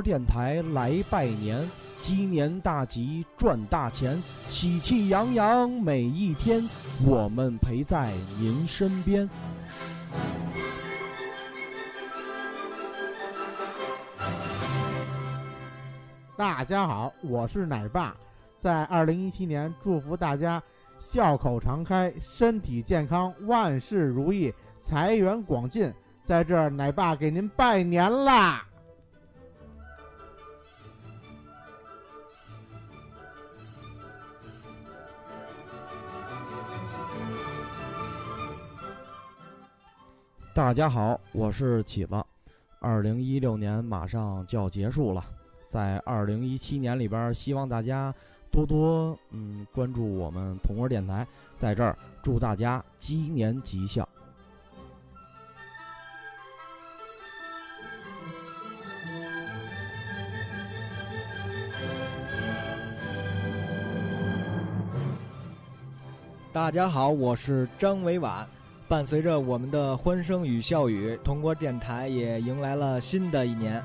电台来拜年，鸡年大吉赚大钱，喜气洋洋每一天，我们陪在您身边。大家好，我是奶爸，在二零一七年祝福大家笑口常开，身体健康，万事如意，财源广进。在这儿，奶爸给您拜年啦！大家好，我是起子。二零一六年马上就要结束了，在二零一七年里边，希望大家多多嗯关注我们铜锅电台，在这儿祝大家鸡年吉祥。大家好，我是张伟婉。伴随着我们的欢声与笑语，铜锅电台也迎来了新的一年。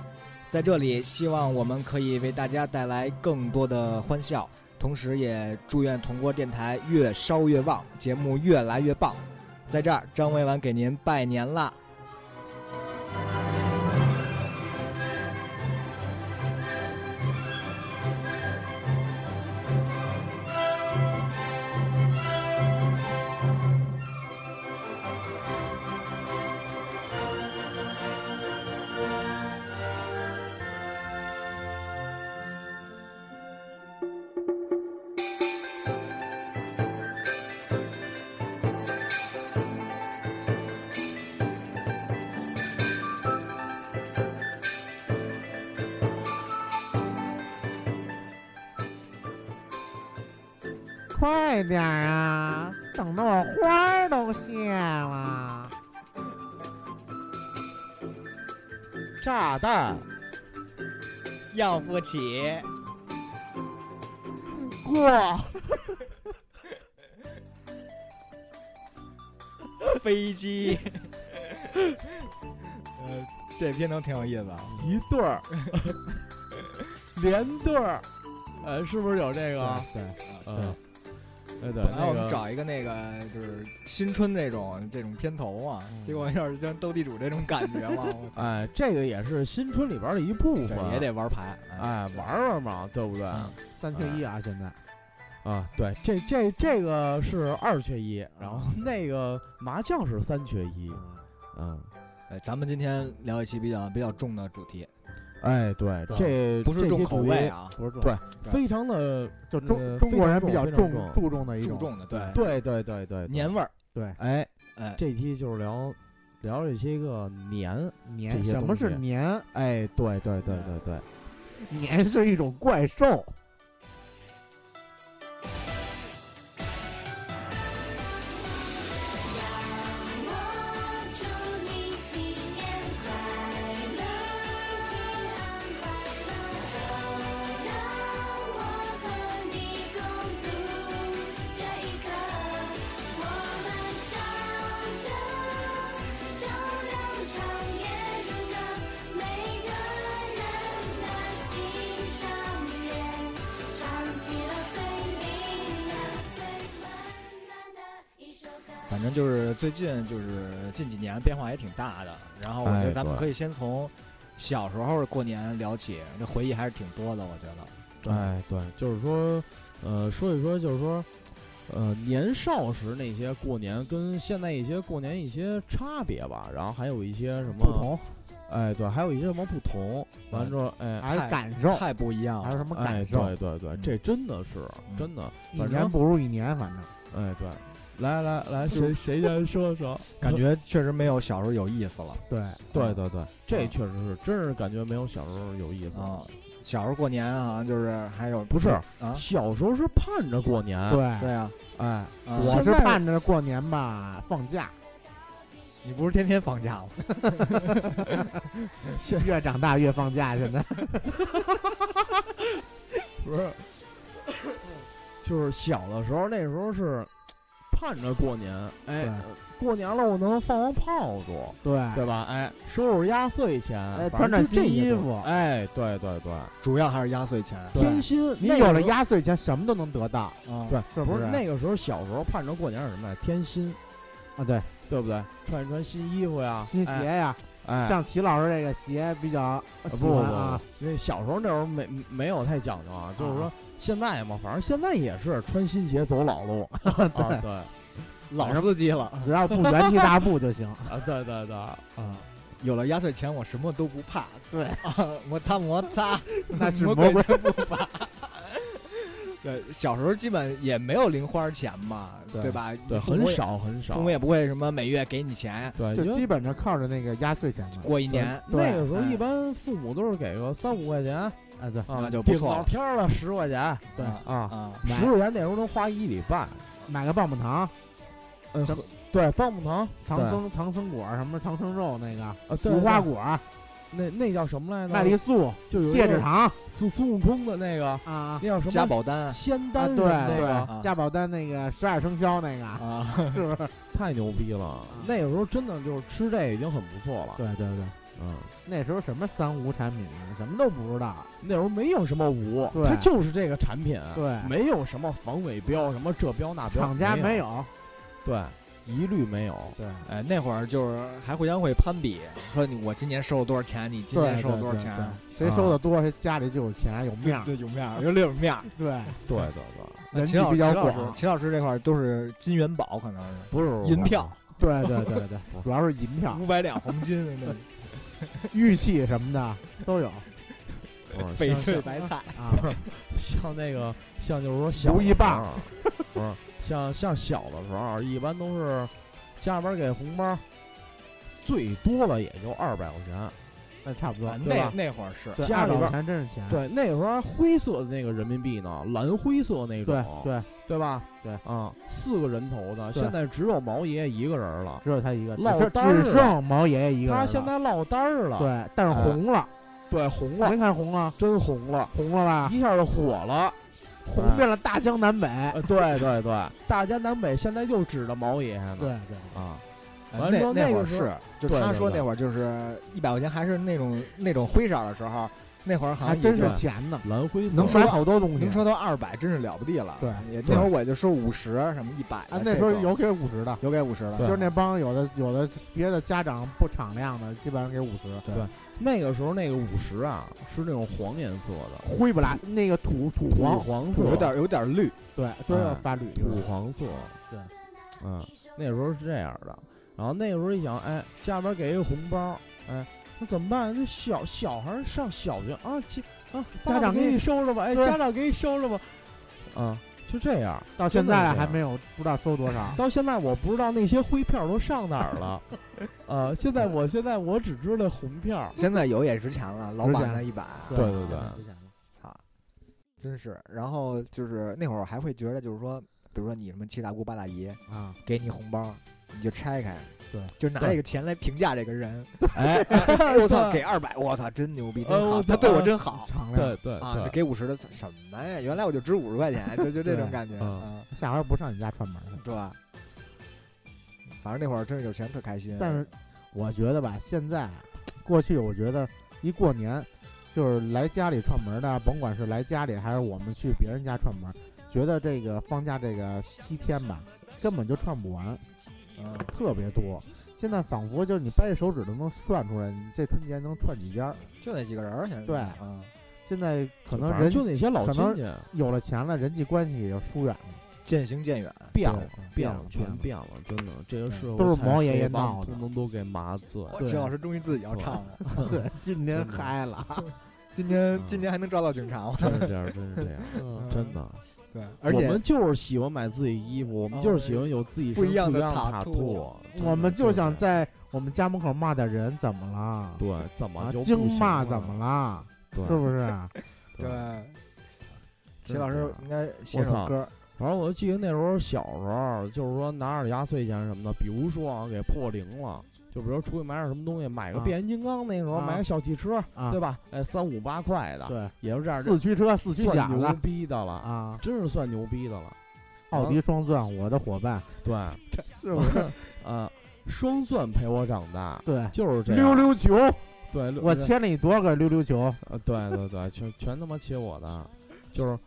在这里，希望我们可以为大家带来更多的欢笑，同时也祝愿铜锅电台越烧越旺，节目越来越棒。在这儿，张伟婉给您拜年啦！点儿啊，等得我花儿都谢了。炸弹要不起，过，飞机。呃，这片头挺有意思啊。一对儿，连对儿，呃，是不是有这个？对，嗯，对对，本来我们找一个那个就是新春那种这种片头嘛，嗯结果要是像斗地主这种感觉嘛，哎，这个也是新春里边的一部分，也得玩牌，哎玩玩嘛，对不对？嗯三缺一啊，现在。啊，对，这这这个是二缺一，然后那个麻将是三缺一，嗯，哎，咱们今天聊一期比较比较重的主题，哎，对，这不是重这些，口味啊，不是重对，对非常的，就中呃中国人比较重注重的一种。注重的，对，对对对对，年味儿，对，哎，哎，这期就是聊聊这些个年，年什么是年？哎，对对对对对，年是一种怪兽。最近就是近几年变化也挺大的，然后我觉哎得咱们可以先从小时候过年聊起，这回忆还是挺多的，我觉得。哎，对，就是说，呃，说一说，就是说，呃，年少时那些过年跟现在一些过年一些差别吧，然后还有一些什么不，同，哎，对，还有一些什么不同，完了之后，哎，还是感受，太不一样了，还是什么哎，感受？对对对，这真的是真的，一，年不如一年，反正哎，对，来来来，谁谁先说说？感觉确实没有小时候有意思了。对对对对，这确实是，真是感觉没有小时候有意思。啊。小时候过年好像就是还有不是啊，小时候是盼着过年，，对。对啊，哎，啊。我是盼着过年吧放假，你不是天天放假吗？越长大越放假，现在。不是，就是小的时候，那时候是盼着过年，哎过年了我能放放炮竹，对，对吧？哎，收收压岁钱，哎穿穿新衣服哎，对对对，主要还是压岁钱。对天心，你有了压岁钱，什么都能得到，啊，对，不是不是那个时候小时候盼着过年是什么呀？天心，啊，对，对不对？穿一穿新衣服呀，新鞋哎，呀，哎，像齐老师这个鞋比较啊喜不不不欢啊，，因为小时候那时候没没有太讲究啊，就是说啊。现在嘛，反正现在也是穿新鞋走老路。对，对。老司机了。只要不原地大步就行。啊，对对对，啊！有了压岁钱，我什么都不怕。对。啊，摩擦摩擦，那是魔魔鬼真不怕。对，小时候基本也没有零花钱嘛，对对吧？对，很少很少父母，也不会什么每月给你钱，对，就基本上靠着那个压岁钱过一年。那个时候哎一般父母都是给个三五块钱啊，哎，对，那就不错老天儿了十块钱对啊啊，十块钱那时候能花一礼拜，买个棒棒糖、嗯，对，棒棒糖，唐僧唐僧果什么唐僧肉那个啊，对无花，果、那那叫什么来着？麦丽素、就戒指糖孙孙悟空的那个，啊那叫什么？加保丹仙啊，丹什对对，加宝丹那个十二生肖那个，啊，是不是？太牛逼了！那个时候真的就是吃这已经很不错了。对对对，嗯，那时候什么三无产品啊，什么都不知道。那时候没有什么无，对它就是这个产品，对没有什么防伪标，什么这标那标，厂家没没，有，对，一律没有。对。哎，那会儿就是还互相会攀比，说你我今年收了多少钱，你今年收了对对多少钱，对，谁收的多，谁家里就有钱有面儿。对，有面儿，有里有面儿。对，对对对，人气秦老比较秦老师广，秦老师这块儿都是金元宝，可能是。不是银票，对对对对，主要是银票、五百两黄金的那 玉器什么的都有。翡翠白菜。啊。像那个像就是说小如意棒，不是像像小的时候，一般都是家里边给红包，最多了也就二百块钱。那差不多，那？那会儿是对，家里边二百块钱真是钱。对，那个时候还灰色的那个人民币呢，蓝灰色那种对，对，对吧？对啊，四个人头的，现在只有毛爷爷一个人了。只有他一个，只落单了只剩毛爷爷一个人他。现在落单儿了，对，但是哎红了，对，红了没，看红啊，真红了，红了吧？一下就火了。红遍了大江南北。呃，对对对，大江南北现在就指着毛爷爷呢。对对，啊，哎完了那会儿是，就他说那会儿就是一百块钱还是那种那种灰色的时候，那会儿好还真是钱呢，蓝灰色能买好多东西。能收到二百，真是了不地了。对也那会儿我就收五十什么一百啊，那时候有给五十的，有给五十的，就是那帮有的有的别的家长不敞亮的，基本上给五十。对对那个时候那个五十啊是那种黄颜色的，灰不拉那个土土土黄，黄色，有点有点绿。对，都要哎发绿。土黄色。对，嗯，那时候是这样的。然后那个时候一想，哎，家里边给一个红包，哎，那怎么办？那小小孩上小学啊，家啊，家长给你收着吧，哎，家长给你收着吧，啊，就这样。到现在还没有不知道收多少。到现在我不知道那些灰票都上哪儿了，呃，现在我现在我只知道红票，现在有也值钱了，老板那一百，对对对值钱了操，真是。然后就是那会儿还会觉得，就是说，比如说你什么七大姑八大姨啊，给你红包，你就拆开，对，就拿这个钱来评价这个人。哎，我操，给二百，我操，真牛逼，呃真好，他对我真好敞亮对。对啊！给五十的什么呀？原来我就值五十块钱，就就这种感觉嗯啊，下回不上你家串门去。是吧？反正那会儿真是有钱特开心。但是我觉得吧，现在过去我觉得一过年就是来家里串门的，甭管是来家里还是我们去别人家串门，觉得这个放假这个七天吧，根本就串不完，嗯，特别多。现在仿佛就是你掰着手指都能算出来，你这春节能串几家。就那几个人儿，现在对啊，现在可能人就那些老可能亲戚有了钱了，人际关系也就疏远了。渐行渐远。变了，变了，变了全变了，真的，这个对社会都是毛爷爷闹的通通都给麻醉。对秦老师终于自己要唱了 对，今年嗨了。今年嗯今年还能抓到警察吗？真是这样，真是这样，嗯真的。对，而且我们就是喜欢买自己衣服，我们就是喜欢有自己不一样的的塔塔兔我们就想在我们家门口骂点人，怎么了？对怎么啊，就骂怎么了？对是不是啊？对，真秦老师应该写首歌，反正我就记得那时候小时候，就是说拿着压岁钱什么的，比如说啊，给破零了，就比如出去买点什么东西，买个啊变形金刚，那时候啊买个小汽车，啊对吧？哎，三五八块的，对，也是这样，四驱车、四驱算牛小子逼的了，啊，真是算牛逼的了。奥迪双钻，我的伙伴，对，是不是？啊，双钻陪我长大，对，就是这样。溜溜球，对，我切了你多少个溜溜球？呃，对对对，全全他妈切我的，就是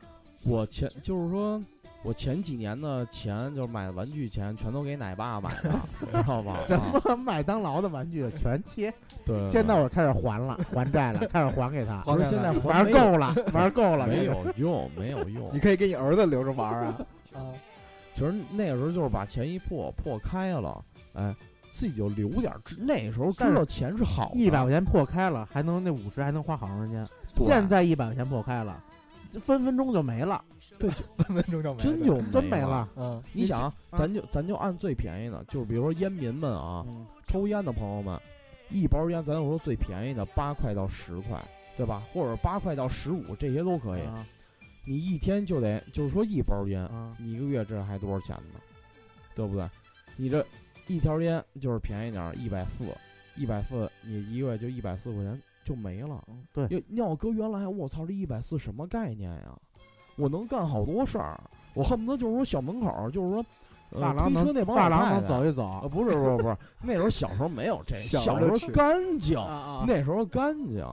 我前就是说我前几年的钱，就是买玩具钱，全都给奶爸买了，你知道吧？什啊么麦当劳的玩具 全切，对，对现在我开始还了，还债了，开始还给他，不是现在还玩够了，玩够了，没有用，没有用 你。可以给你儿子留着玩啊。啊，其实那个时候就是把钱一破破开了，哎，自己就留点那时候知道钱是好的，一百块钱破开了，还能那五十还能花好长时间。现在一百块钱破开了，分分钟就没了，分分 钟就没真就真没了。嗯，你想咱就咱就按最便宜的，就是比如说烟民们啊，嗯抽烟的朋友们，一包烟咱就说最便宜的八块到十块，对吧？或者八块到十五，这些都可以。啊你一天就得就是说一包烟，啊你一个月这还多少钱呢？对不对？你这一条烟就是便宜点儿，一百四，一百四，你一个月就一百四块钱就没了。对，要你要搁原来，我操，这一百四什么概念呀？我能干好多事儿，我恨不得就是说小门口儿，就是说，呃，发廊能推车那帮大郎能走一走啊，不是不是不是，那时候小时候没有这，小小时候干净，啊那时候干净，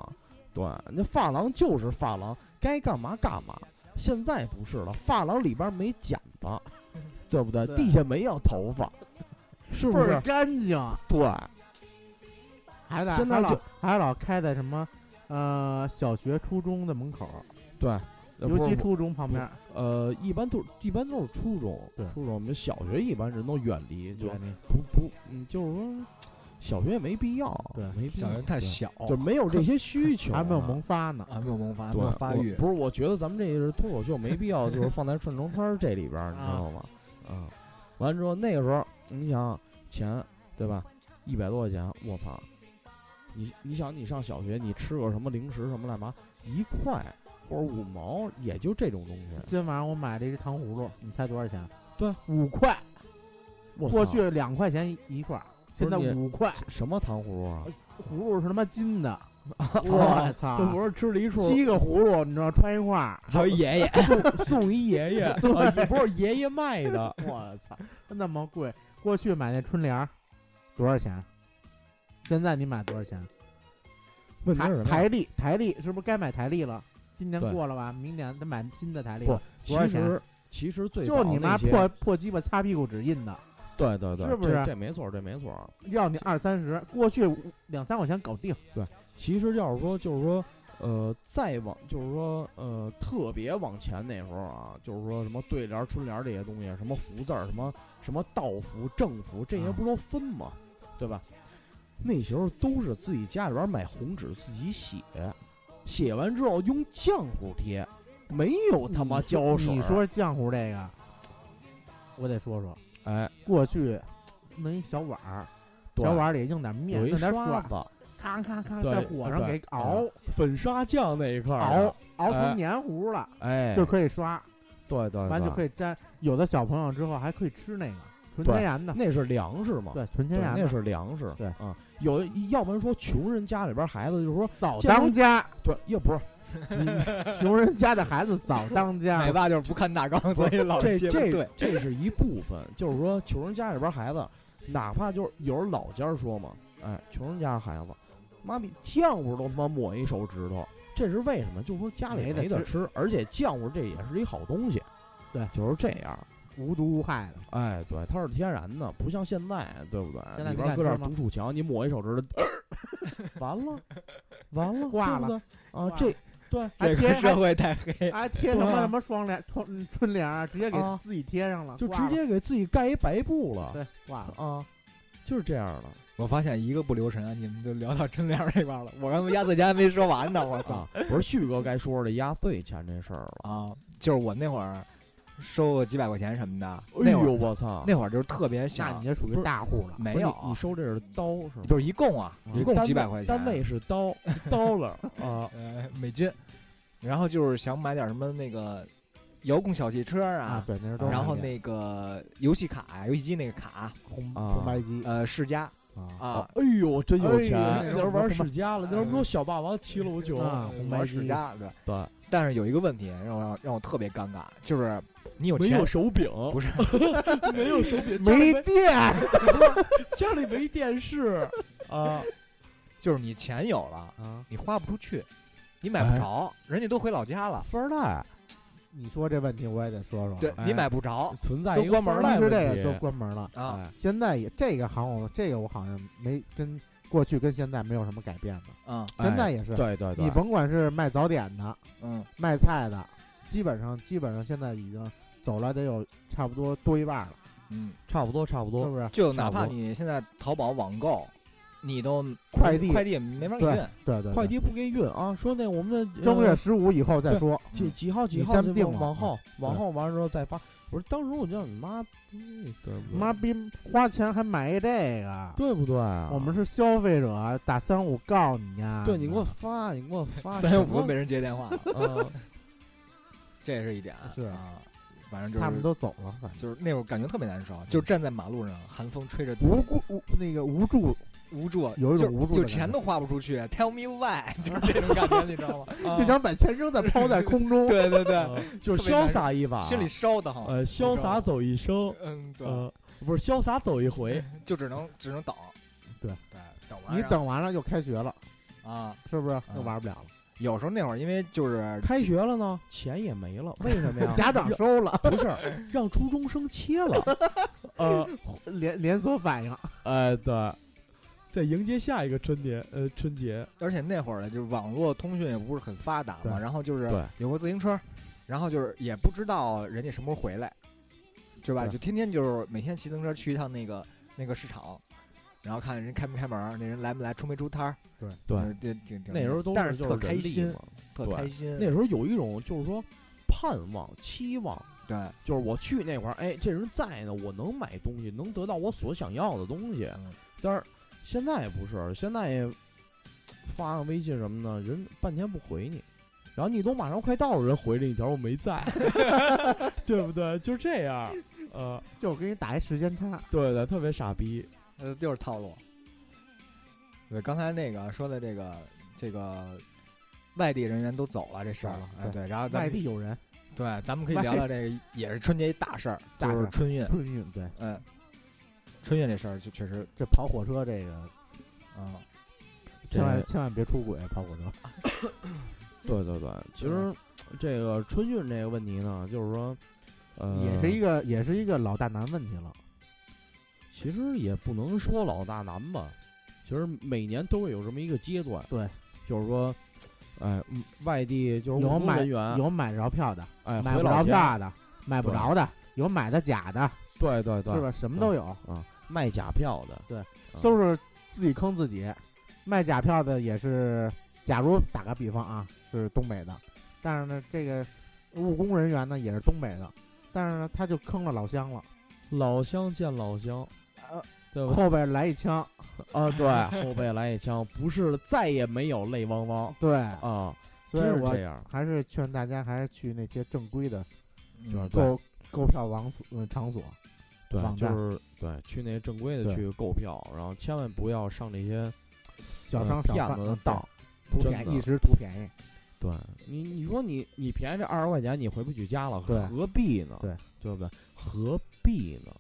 对，那发廊就是发廊，该干嘛干嘛。现在不是了，发廊里边没剪子，对不对？对地下没有头发，是不是？干净，对，还得还老现在就还老开在什么呃小学、初中的门口，对，尤其初中旁边，呃，一般都一般都是初中，初中，我们小学一般人都远离，就不不，嗯，就是说小学也没必要，对没必要，小学太，小，就没有这些需求，还没有萌发呢。还没有萌发，还没对，有发育。不是，我觉得咱们这是脱口秀，没必要就是放在顺城摊儿这里边儿，你知啊道吗？啊，完了之后那个时候，你想钱对吧？一百多块钱，我操！你你想你上小学，你吃个什么零食什么来嘛，一块或者五毛，也就这种东西。今晚上我买了一只糖葫芦，你猜多少钱？对，五块。过去两块钱一一块，现在五块。什么糖葫芦啊？葫芦是他妈金的，我我操！这不是吃了一串七个葫芦，你知道穿一块儿，还有爷爷，送送一爷爷，对不是爷爷卖的，我操，那么贵！过去买那春联多少钱？现在你买多少钱？台？台历，台历是不是该买台历了？今年过了吧？明年得买新的台历不。，其实其实最就你妈破破鸡巴擦屁股纸印的，对对对，是不是这这没错，这没错。要你二三十，过去两三块钱搞定。对其实要是说，就是说，呃，再往，就是说，呃，特别往前那时候啊，就是说什么对联儿、春联儿这些东西，什么福字儿，什么什么道福、正福，这些啊不都分吗？对吧？那时候都是自己家里边买红纸自己写，写完之后用浆糊贴，没有他妈胶水。你说浆糊这个，我得说说，哎，过去弄一小碗儿，小碗里弄点面，弄点，刷子，咔咔咔在火上给熬。粉刷匠那一块儿熬，熬哎。成黏糊了，哎，就可以刷，对对，完就。可以粘。有的小朋友之后还可以吃那个纯天然的，那是粮食嘛？对，纯，天然的。那是粮食。对啊，有的要不然说穷人家里边孩子就是说，早当家，对，又不是 你穷人家的孩子早当家 奶。爸就是不看大纲，所以老这这对。这是一部分，就是说穷人家里边孩子，哪怕就是有人老家说嘛，哎，穷人家孩子，妈比浆糊都他妈抹一手指头，这是为什么？就是说家里没得没得吃，而且浆糊这也是一好东西，对就是这样。无毒无害的，哎，对，它是天然的，不像现在，对不对？现在里边搁点毒鼠强，你抹一手指头，完了，完了，挂了对啊，这对这还贴个社会太黑，还贴什么什么双联、春春联啊，直接给啊自己贴上了，就直接给自己盖一白布了对挂了。啊，就是这样的。我发现一个不留神啊，你们就聊到春联儿这边了。我刚才压岁钱还没说完呢，我操啊！不是旭哥该说的压岁钱这事儿了。啊！就是我那会儿收个几百块钱什么的，哎呦，我操！那会儿就是特别那你，这属于大户了，没有你你收这是刀是吗？不是一共啊，啊一共几百块钱，单位是刀，dollar 啊，呃美金，然后就是想买点什么那个遥控小汽车啊啊，，对，那是然后那个游戏卡呀，游戏机那个卡，红啊红白机呃，世嘉啊啊，哎呦，真有钱！那时候玩世嘉了，那时候不有小霸王、七龙球啊红白世嘉对。对，但是有一个问题让我让我特别尴尬，就是你有没钱有手柄，不是 没有手柄，家里没没电，家里没电视啊就是你钱有了，啊，你花不出去，你买不着，人家都回老家了，富二代 你说这问题我也得说说。对哎你买不着存在一个都关门了富二代其实这个都关门了。啊。哎现在也这个行我这个我好像没跟过去跟现在没有什么改变的。啊现在也是，对对对，你甭管是卖早点的、嗯，卖菜的，基本上基本上现在已经走了得有差不多多一半了，嗯，差不多差不多，是不是？就哪怕你现在淘宝网购，你都快递快递没法运，对对，快递不给运啊，说那我们的正月呃十五以后再说。几几号几号就先定往往后嗯往后完了之后再发。我说，当时我就你妈逼的，妈逼，花钱还买一这个，对不对啊？我们是消费者，打三五告你呀！对你给我发，你给我发三五没人接电话 这也是一点。是啊，反正就是他们都走了，反正就是那会儿感觉特别难受，就站在马路上，寒风吹着无辜无那个无助，无助，有一种无助的感觉有钱都花不出去，Tell me why，就是这种感觉，你知道吗？就想把钱扔在抛在空中。对对对，呃就是潇洒一把，心里烧的慌。呃潇洒走一生，嗯，对，呃不是潇洒走一回，就只能只能等。对对，等完你等完了就开学了，啊，是不是嗯又玩不了了？有时候那会儿因为就是开学了呢，钱也没了，为什么呀？家长收了，不是让初中生切了，呃，连连锁反应。哎对，在迎接下一个春节，呃春节，而且那会儿呢，就是网络通讯也不是很发达嘛，然后就是有个自行车，然后就是也不知道人家什么时候回来，是吧？对就天天就是每天骑自行车去一趟那个那个市场，然后看人开没开门，那人来没来，出没出摊儿，对对挺挺挺那时候都但是特是就是开心，嘛对特开心。那时候有一种就是说盼望、期望，对，就是我去那会儿，哎，这人在呢，我能买东西，能得到我所想要的东西。嗯但是现在不是，现在也发个微信什么的，人半天不回你，然后你都马上快到了，人回了一条我没在，对不对？就这样，呃，就给你打一时间差，对对，特别傻逼。呃，就是套路。对，刚才那个说的这个这个外地人员都走了这事儿了，哎，对对，然后咱们外地有人对，咱们可以聊聊这个，也是春节一大事儿，就大事儿是春运。春运，对，嗯，春运这事儿就确实，这跑火车这个啊，千万千万别出轨，跑火车。对对对，其实这个春运这个问题呢，就是说，呃，也是一个也是一个老大难问题了。其实也不能说老大难吧，其实每年都会有这么一个阶段，对，就是说，哎，嗯外地就是有买人员，有买着票的，哎，买不着票的，买不着的，有买的假的，对对对，是吧？什么都有，啊，卖假票的，对都是自己坑自己。卖假票的也是，假如打个比方啊，是东北的，但是呢，这个务工人员呢也是东北的，但是呢，他就坑了老乡了，老乡见老乡，呃对吧？后边来一枪，啊，对，后背来一枪，不是再也没有泪汪汪对，啊，所以我这样，还是劝大家还是去那些正规的购购票网所呃场所，对，就是对，去那些正规的去购票，然后千万不要上那些小呃商小贩骗子的嗯当。图便宜一直图便宜，对你，你说你你便宜这二十块钱，你回不去家了，对何必呢？对，对不对？何必呢？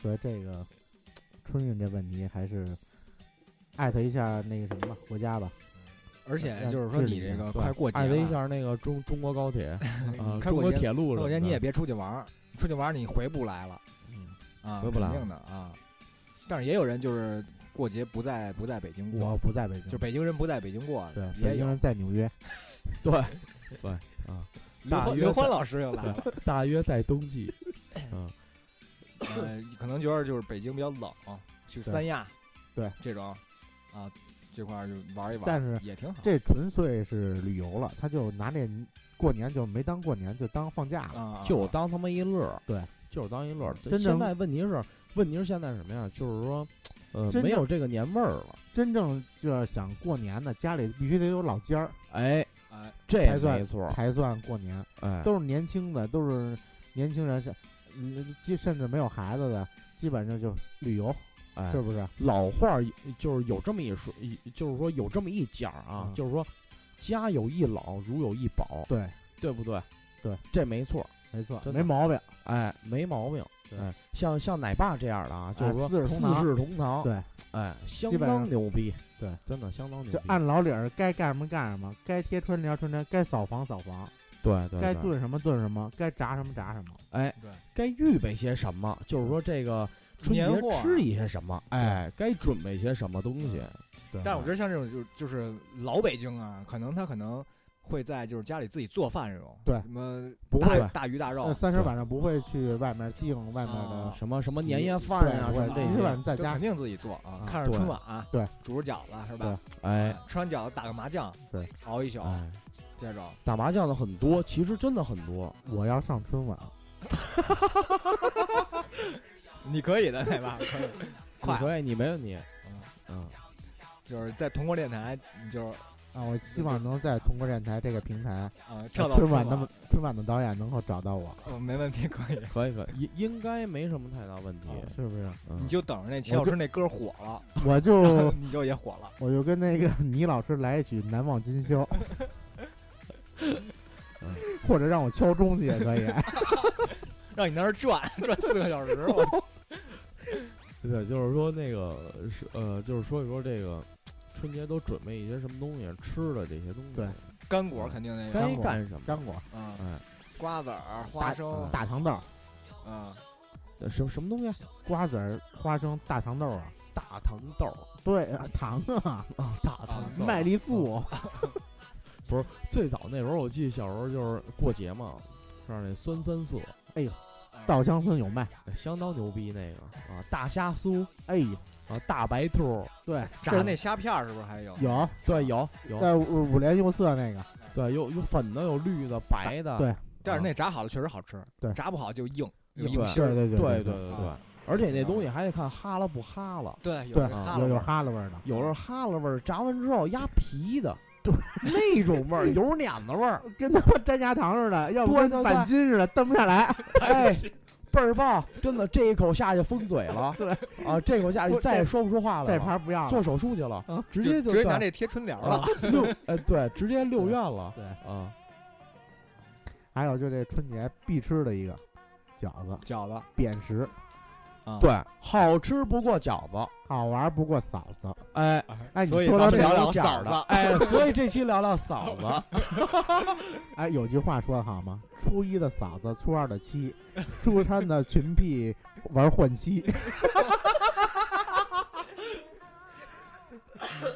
所以这个春运这问题还是艾特一下那个什么吧，国家吧。而且就是说你这个快过节了艾特一，下那个中中国高铁 啊，中开过节国铁路过节你也别出去玩儿，出去玩儿你回不来了嗯，啊，回不来肯定的啊。但是也有人就是过节不在不在北京过，我不在北京，就北京人不在北京过，对。北京人在纽约，对对啊，刘欢老师又来了，大约在冬季，嗯，呃，可能觉得就是北京比较冷，去三亚，对这种啊这块儿就玩一玩，但是也挺好。这纯粹是旅游了，他就拿这过年就没当过年，就当放假了。啊，就当他妈一乐儿，对，就是当一乐儿。真正现在问题是，问题是现在什么呀？就是说，呃，真没有这个年味儿了。真正就要想过年的，家里必须得有老尖儿哎，哎，这才算没错儿，才算过年，哎，都是年轻的，都是年轻人，是嗯，基甚至没有孩子的，基本上就旅游，哎是不是？老话儿就是有这么一说，就是说有这么一讲啊，就是说家有一老，如有一宝，对，对不对？对，这没错。没错，没毛病。哎，没毛病。对哎，像像奶爸这样的啊，就是说四世同堂，对，哎，相当牛逼。对，真的相当牛就。按老理儿该干什么干什么，该贴春联儿春联，该扫房扫房，对对对，该炖什么炖什么，该炸什么炸什么。哎，对，该预备些什么？就是说这个春节吃一些什么？哎，该准备些什么东西？对，但是我觉得像这种就就是老北京啊，可能他可能会在就是家里自己做饭这种，对什么不大会大鱼大肉呃，三十晚上不会去外面订外面的啊什么什么年夜对饭呀，不会什么这些晚。在家肯定自己做啊看着春晚，对，煮着饺子是吧？哎吃完饺子打个麻将，对，熬一宿，哎，这种打麻将的很多，其实真的很多。我要上春晚，你可以的，对吧？可以，你快，所以，你没问题。嗯嗯，就是在同国电台，你就是啊，我希望能在通过电台这个平台，啊跳到春晚的的春晚的导演能够找到我，嗯，没问题，可以。可以可以，应应该没什么太大问题。是不是？嗯你就等着那齐老师那歌火了，我就你就也火了。我就跟那个 倪老师来一曲《难忘今宵》，或者让我敲钟去也可以。让你在那儿转 转四个小时，我对，就是说那个是呃，就是说一说这个春节都准备一些什么东西，吃的这些东西。对，干果肯定那个，该干果干什么？干果、嗯，哎，瓜子儿、花生，大糖豆、嗯，呃什么什么东西啊？瓜子儿、花生、大糖豆啊，大糖豆儿。对啊，糖啊，啊，大糖豆儿。麦丽素，不是最早那时候，我记得小时候就是过节嘛，上那酸酸涩，稻香村有卖。相当牛逼那个啊，大虾酥。哎呦，啊，大白兔，对，炸这那虾片儿是不是还有？有。对，有有，在五五颜六色那个，对，有有粉的，有绿的，白的，对。但是那炸好了确实好吃，对。炸不好就硬，有硬芯儿。对对对对对对而且那东西还得看哈了不哈了。对，有对这啊有有哈喇味儿。哈喇味儿的，有时候哈了味儿，炸完之后压皮的，对，那种味儿，油碾子味儿，跟他妈粘牙糖似的，要不跟对对对板筋似的，蹬不下来。哎，倍儿棒，真的，这一口下去封嘴了，对啊，这口下去不再也说不出话来这了，盘不要了做手术去了啊，直接就直接拿这贴春联了。六，哎，对，直接六院了对，啊，还有就这春节必吃的一个饺子，饺子扁食，啊，对，好吃不过饺子，好玩不过嫂子。哎，哎，你所以说到这个，咱们聊聊嫂子哎，所以这期聊聊嫂子 哎，有句话说得好吗？初一的嫂子，初二的妻，初三的群屁玩换妻。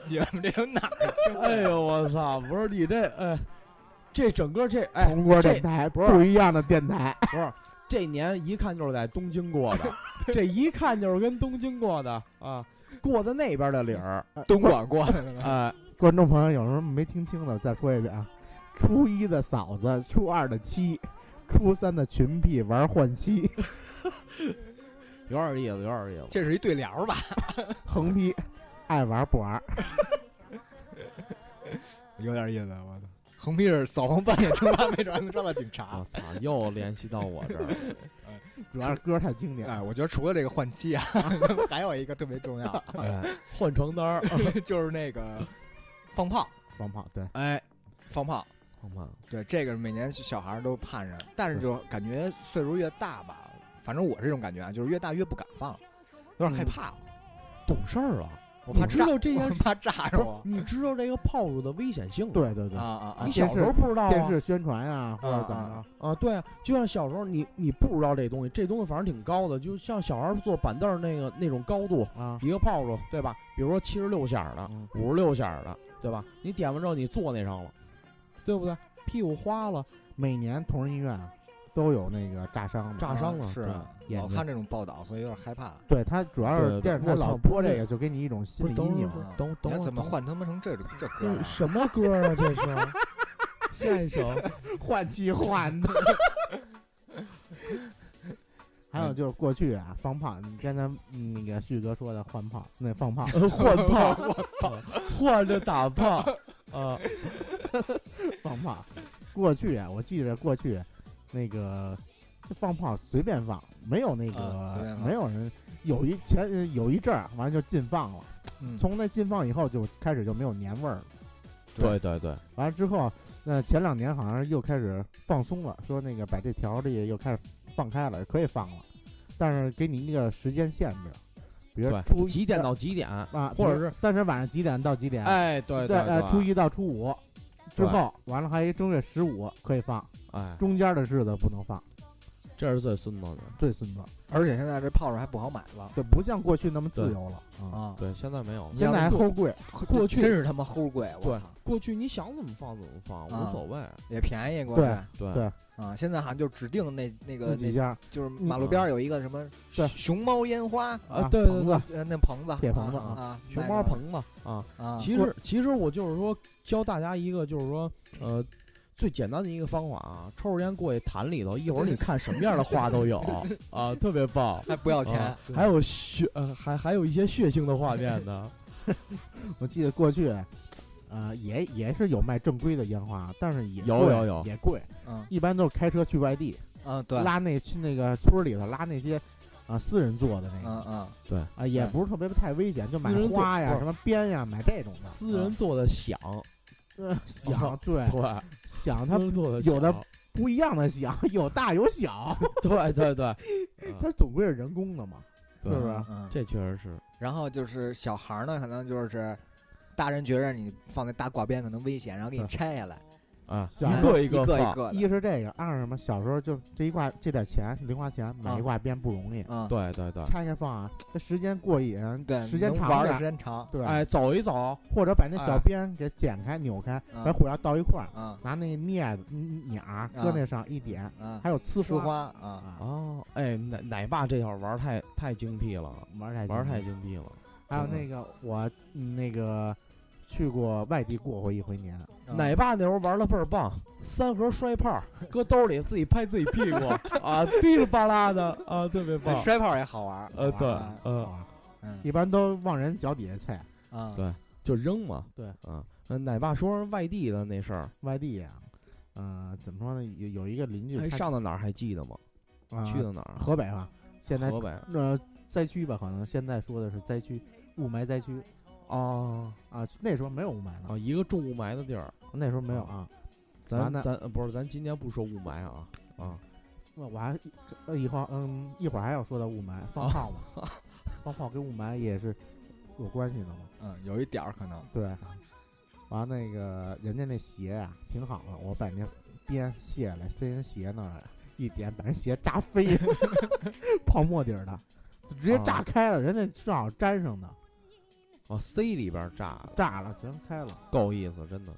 你们这有哪儿听的？哎呦我操，不是你这，哎，这整个这，哎，铜锅这电台不是不一样的电台，不是，这年一看就是在东京过的，这一看就是跟东京过的啊，过的那边的理儿，东莞过来的呢。哎，观众朋友有时候没听清的，再说一遍啊。初一的嫂子，初二的妻，初三的群屁玩换妻，有点意思，有点意思。这是一对联儿吧？横批爱玩不玩。有点意思，我操！横批是扫黄半夜青蛙，没准还能抓到警察 我。操，又联系到我这儿了。主要是歌太经典哎，我觉得除了这个换妻啊，还有一个特别重要，哎，换床单儿，就是那个放炮。放炮，对，哎，放炮，放炮？对这个每年小孩儿都盼着，但是就感觉岁数越大吧，反正我是这种感觉啊，就是越大越不敢放，有点害怕了，懂事儿了，我怕炸道这件事怕炸是我。你知道这个炮竹的危险性吗？对对对啊，啊啊你！小时候不知道啊。电视宣传啊，或者怎么着，啊，对啊，就像小时候你你不知道这东西，这东西反正挺高的，就像小孩坐板凳儿那个那种高度，啊，一个炮竹，对吧？比如说七十六响的嗯，五十六响的，对吧？你点完之后你坐那上了，对不对？屁股花了，每年同仁医院都有那个炸伤的，炸伤了是老看这种报道，所以有点害怕。对他主要是电视台老播这个，就给你一种心理阴影。等等怎么换他妈成这这歌什么歌啊？这是 下一首换气换的。还有就是过去啊，放炮，你刚才嗯那个旭哥说的换炮，那放炮，呃 换炮，换着打炮啊，放炮。过去啊，我记着过去那个这放炮随便放，没有那个没有人有一前有一阵儿，完了就禁放了。嗯从那禁放以后，就开始就没有年味儿了。对对对，完了之后，那前两年好像又开始放松了，说那个把这条例又开始放开了，可以放了，但是给你一个时间限制，比如初，一几点到几点？啊，或者是三十晚上几点到几点？哎，对对，呃，对，初一到初五之后，完了还有一正月十五可以放，哎，中间的日子不能放，这是最孙子的。最孙子。而且现在这炮仗还不好买了。对，不像过去那么自由了。啊。啊，对，现在没有。了。现在还齁贵，过去真是他妈齁贵，我对操，过去你想怎么放怎么放，啊无所谓。也便宜过去。对对。对。啊，现在好像就指定那那个那那几家就是马路边儿有一个什么对。熊猫烟花，啊，对对棚子。呃，那棚子，铁棚子啊啊，熊猫棚子。啊，啊，其实其实我就是说教大家一个就是说呃最简单的一个方法啊，抽着烟过去坛里头，一会儿 你看什么样的花都有 啊，特别棒。还不要钱。啊，还有血呃还还有一些血腥的画面呢。我记得过去，呃，也也是有卖正规的烟花，但是也有贵有有也贵，嗯。一般都是开车去外地，嗯，对，拉那去那个村里头拉那些啊私人做的那个嗯嗯，啊，也不是特别太危险，就买私人做花呀、是什么鞭呀，买这种的。私人做的响，呃响对 对，响，它私人做的有的响不一样的响，有大有小，对对对，它总归是人工的嘛，是对不是？嗯，这确实是然后就是小孩儿呢，可能就是大人觉着你放那大挂鞭可能危险，然后给你对拆下来，啊，小一个一个放一个的，一是这个，二是什么？小时候就这一挂这点钱零花钱买一啊挂鞭不容易，嗯，对对对，拆开放啊，这时间过瘾，对，时间长能玩儿的点时间长，对，哎，走一走，或者把那小哎鞭给剪开、扭开，嗯把火药倒一块儿，嗯拿那镊子、嗯鸟儿搁那上一点，嗯，还有呲呲花花。啊，啊，哦，哎，奶奶爸这会玩儿太太精辟了，玩儿太玩儿太精精辟了。还有那个我嗯那个去过外地过过一回年，嗯奶爸那时候玩的倍儿棒，三盒摔炮，搁兜里自己拍自己屁股 啊，噼里啪啦的啊，特别棒那。摔炮也好玩儿，呃，对好玩儿，呃，啊嗯一般都往人脚底下踩。啊，对就扔嘛。对，啊，那奶爸说说外地的那事儿，外地呀，嗯，怎么说呢？有有一个邻居，上到哪儿还记得吗？啊去到哪儿？河北吧，现在河北。呃灾区吧，可能现在说的是灾区，雾霾灾区哦啊，那时候没有雾霾呢，啊，一个重雾霾的地儿。那时候没有啊。咱咱呃不是，咱今天不说雾霾啊啊，那我还呃以后嗯一会儿还要说到雾霾放炮嘛，放炮跟雾霾也是有关系的嘛。嗯，有一点儿可能，对，完那个人家那鞋啊挺好的，我把那边卸下来塞人鞋那儿，一点把人鞋扎飞，泡沫底儿的，就直接炸开了，人家正好粘上的，哦塞里边炸了，炸了全开了。够意思，真的。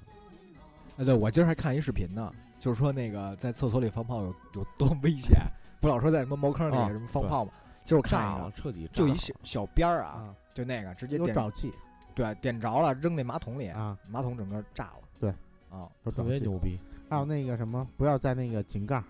哎，对我今儿还看一视频呢，就是说那个在厕所里放炮有有多危险，不老说在什么茅坑里啊什么放炮嘛？就是我看炸了，一个，彻底炸就一小小边儿啊，啊，就那个直接点有沼气对点着了，扔那马桶里，啊，马桶整个炸了。对，啊，特有沼气。别牛逼。还有那个什么，不要在那个井盖儿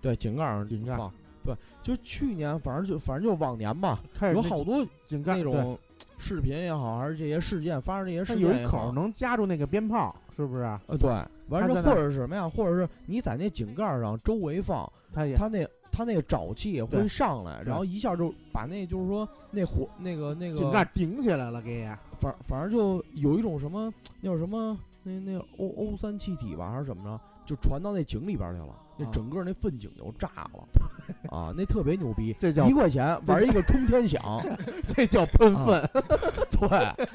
对，井盖上井盖放。对，就去年，反正就反正就往年吧，开始那有好多井盖对那种视频也好，还是这些事件发生这些它事有一口儿，能夹住那个鞭炮，是不是？呃，对，完事它在那或者是什么呀？或者是你在那井盖上周围放，它也它那它那个沼气也会对上来，对然后一下就把那就是说那火那个那个井盖个，顶起来了，给反反正就有一种什么那叫什么那那欧欧三气体吧，还是怎么着，就传到那井里边去了，那啊整个那粪井就炸了，啊，那特别牛逼，这叫一块钱玩一个冲天响，这叫喷啊粪。对，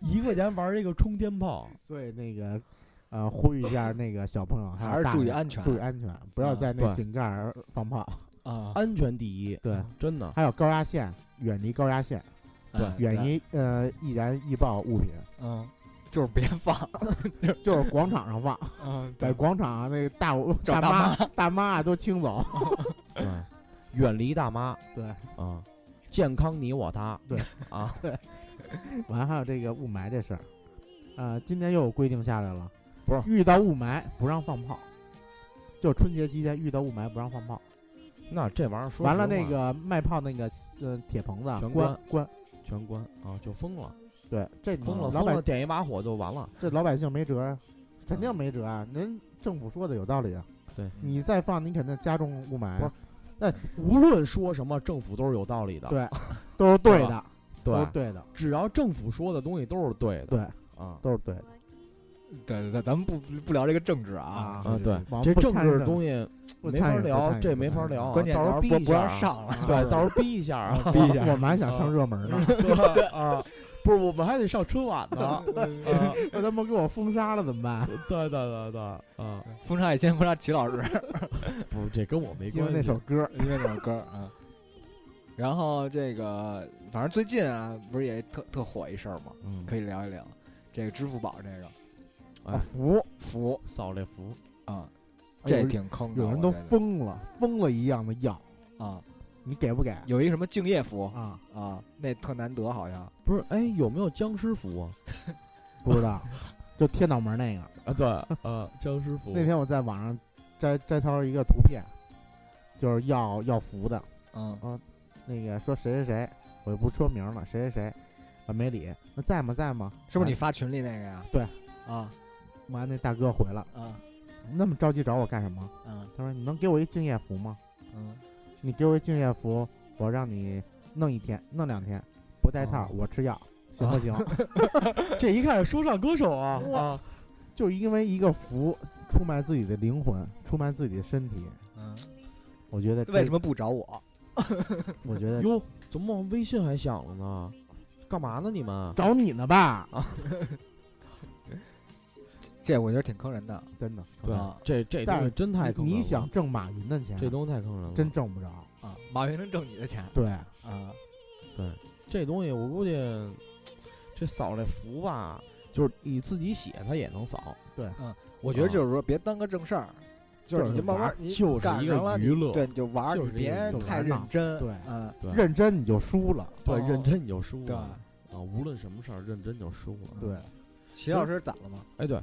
一块钱玩一个冲天炮，所以那个呃，呼吁一下那个小朋友，还是注意安全注意安全，不要啊在那井盖儿放炮。啊，安全第一，对，真的，还有高压线，远离高压线，对远离呃易燃易爆物品，嗯，就是别放，就就是广场上放，嗯，在广场上那个大大妈大妈啊都清走。对，远离大妈对，啊，健康你我他，对啊，对完还有这个雾霾这事儿，呃，今年又有规定下来了，不是遇到雾霾不让放炮，就春节期间遇到雾霾不让放炮。那这玩意儿说完了，那个卖炮那个呃铁棚子啊关关，全关啊，就封了，对，这封了，老百封了，点一把火就完了。这老百姓没辙呀，肯定没辙啊！您政府说的有道理啊，对，你再放，你肯定加重雾霾那，无论说什么，政府都是有道理的。对都是对对的，都是对，对的，只要政府说的东西都是对的。对，啊，都是对的。对对对，咱们不不聊这个政治啊，啊啊，对这政治东西没法聊，这没法聊啊，关键到时候逼不不让一下啊，上了，对，到时候逼一下啊，逼一下我们还想上热门呢，对啊，不是，我们还得上春晚呢，啊，那他妈给我封杀了怎么办？对对对对，啊，封杀也先封杀齐老师，不是，这跟我没因为关系，那首歌，因为那首歌啊。然后这个，反正最近啊，不是也特特火一事儿吗？嗯，可以聊一聊这个支付宝这个哎啊，服，服扫雷服，啊，这挺坑的。有人都疯了，疯了一样的要，啊，你给不给？有一个什么敬业福？啊，啊，那特难得，好像。不是，哎，有没有僵尸服啊？不知道，就贴脑门那个。啊，对，啊，僵尸服，那天我在网上摘摘抄一个图片，就是要要服的，嗯。那个说谁谁谁，我就不说名了，谁谁谁，啊没理，那在吗？在吗？是不是你发群里那个呀？对。啊完那大哥回了，啊那么着急找我干什么？嗯他说你能给我一敬业福吗？嗯，你给我一敬业福，我让你弄一天，弄两天，不带套，哦我吃药，行不行？这一看是说唱歌手啊啊，就因为一个福，出卖自己的灵魂，出卖自己的身体，嗯，我觉得为什？么不找我？我觉得哟，怎么我微信还响了呢？干嘛呢你们？找你呢吧？这我觉得挺坑人的。真的，对啊，这这东西但是真太坑人了你想挣马云的钱，这东西太坑人了，真挣不着。啊，马云能挣你的钱对，啊？对这东西我估计这扫这福吧，就是你自己写他也能扫，对，嗯我觉得就是说，别当个正事儿，就是你就慢慢玩你就是一个赶上了，娱乐你对，你就玩儿，就是你别太玩闹认真。对嗯，对认真你就输了。对，哦认真你就输对。了啊，无论什么事儿，认真就输了。对，齐老师攒了吗？哎对，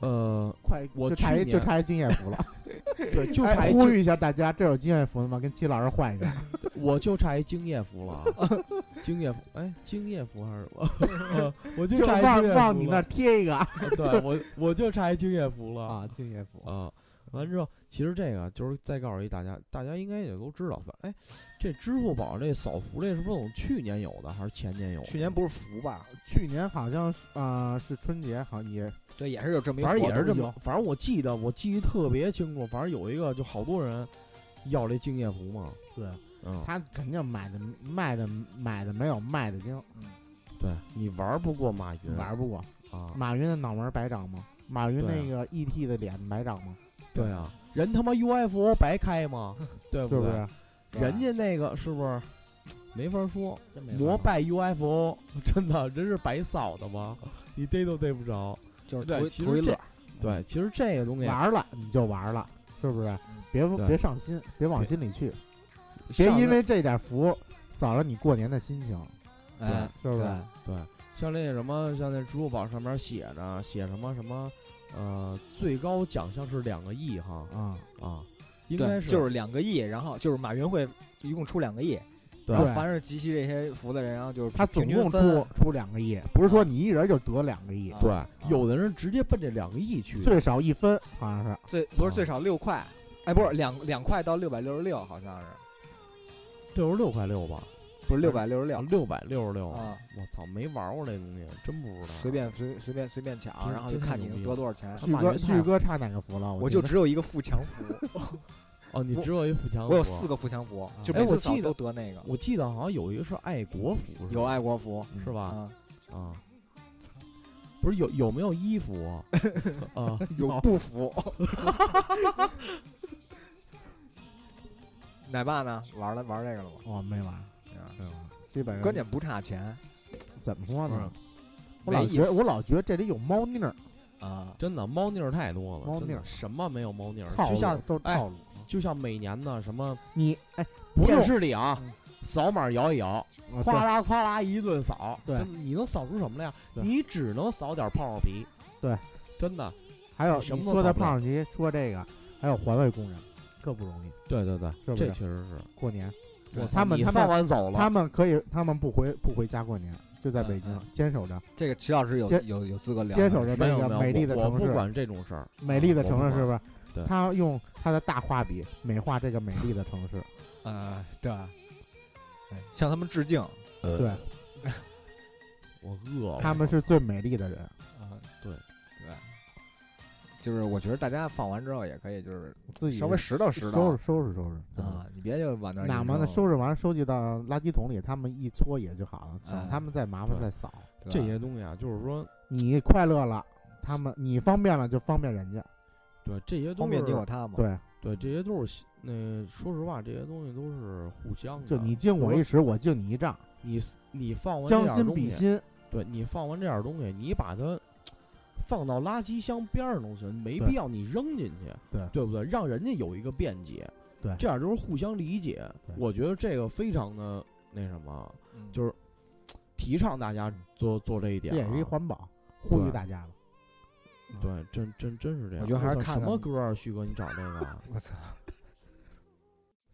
呃，快我就差一就差一敬业福了。对，就呼吁一下大家，这有敬业福的吗？跟齐老师换一个。我就差一经验服了啊，敬业福，哎，经验服还是什么？呃我就就差一往敬业福了往你那贴一个对我我就差一经验服了啊，经验服。啊。完之后，其实这个就是再告诉一大家，大家应该也都知道，反哎，这支付宝这扫福这是不是从去年有的还是前年有的？去年不是福吧？去年好像是啊、是春节，好像也对，也是有这么一个反正也是这么，反正我记得我记得特别清楚，反正有一个就好多人要这敬业福嘛，对嗯，他肯定买的卖的买的没有卖的精，嗯对你玩不过马云，玩不过。啊，马云的脑门儿白长吗？马云那个 ET 的脸白长吗？对啊，人他妈 UFO 白开吗？对不对？是不是？人家那个是不是没法说？真没法摩拜 UFO 真的人是白扫的吗？你逮都逮不着。就是对图一图一乐其实这。对，其实这个东西玩了你就玩了，是不是？别对别上心，别往心里去，别因为这点福扫了你过年的心情，哎，是不是？对，像那什么，像那支付宝上面写着写什么什么，呃，最高奖项是两个亿哈啊，啊，应该是就是两个亿，然后就是马云会一共出两个亿，对然后凡是集齐这些福的人，然后就是他总共平均分出出两个亿，不是说你一人就得两个亿，啊对，有的人直接奔这两个亿去的，最少一分，好像是。最不是最少六块，哎，不是两两块到六百六十六，好像是六十六块六吧，不是六百六十六六百六十六，啊？我操，没玩过这东西，真不知道。随便随随便随便抢，然后就看你能得多少钱。旭哥，旭哥差哪个服了？我就只有一个富强服，哦，你只有一富强，我有四。个富强服，就哎每次扫我记得都得那个。我记得好像有一个是爱国服，有爱国服是吧？啊，啊，不是有有没有衣服啊？啊，有布服。奶爸呢？玩了玩这个了吗？我没玩，没玩，基本上关键不差钱怎么说呢嗯？我老觉得没意思我老觉得这里有猫腻儿，啊，真的猫腻儿太多了，真的猫腻儿什么没有猫腻儿？套路就像哎都是套路。就像每年的什么你哎，不电用视里啊嗯，扫码摇一摇，啊哗啦哗啦一顿扫，对真的你能扫出什么来呀？对你只能扫点泡泡皮，对，真的，还有什么你说的都扫不了胖吉说这个，还有环卫工人，特不容易。对对对，是不是这确实是。过年，我他们他们完走了，他们可以，他们不回不回家过年，就在嗯北京嗯坚守着这个齐老师有坚有有资格聊。坚守着没有没有这个美丽的我城市，我不管这种事儿，美丽的城市是不是？对他用他的大画笔美化这个美丽的城市。嗯，对，哎向他们致敬。对，我饿了，他们是最美丽的人。就是我觉得大家放完之后也可以，就是自己稍微拾掇拾掇收拾收拾收拾啊，你别就往那哪么呢？收拾完收集到垃圾桶里，他们一搓也就好了，省哎他们再麻烦再扫。这些东西啊，就是说，你快乐了，他们你方便了就方便人家。对这些都方便你我他嘛。对，对，这些都是那说实话，这些东西都是互相的。就你敬我一尺，我敬你一丈，你你放完将心比心。对你放完这点东西，你把它放到垃圾箱边上都行，没必要你扔进去，对对不对？让人家有一个便捷，对这样就是互相理解。我觉得这个非常的那什么，嗯，就是提倡大家做做这一点、啊。这也是一环保，呼吁大家了。对，真真真是这样。我觉得还是看什么歌啊，旭哥，你找这个啊 我操，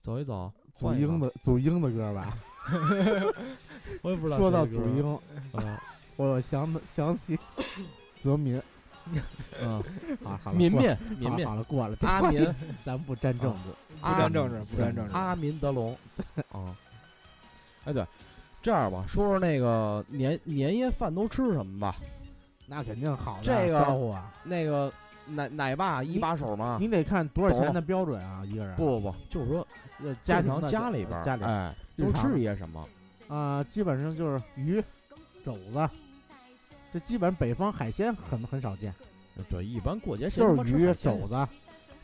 走一走。祖英的祖英的歌吧。我也不知道说到祖英，啊，我想想起泽民。嗯，好，好民民民民好好了，过了。这阿民 咱不沾政治。不沾政治，不沾政治。阿民德龙啊。哎，对，这样吧，说说那个年年夜饭都吃什么吧？那肯定好的这个招呼啊！那个奶奶爸一把手嘛？你得看多少懂钱的标准啊，一个人。不不不，就是说呃，家庭的家里边儿，家里哎，都吃些什么？啊，基本上就是鱼、肘子，这基本北方海鲜很很少见，对，一般过节谁他妈就是鱼、海鲜肘子，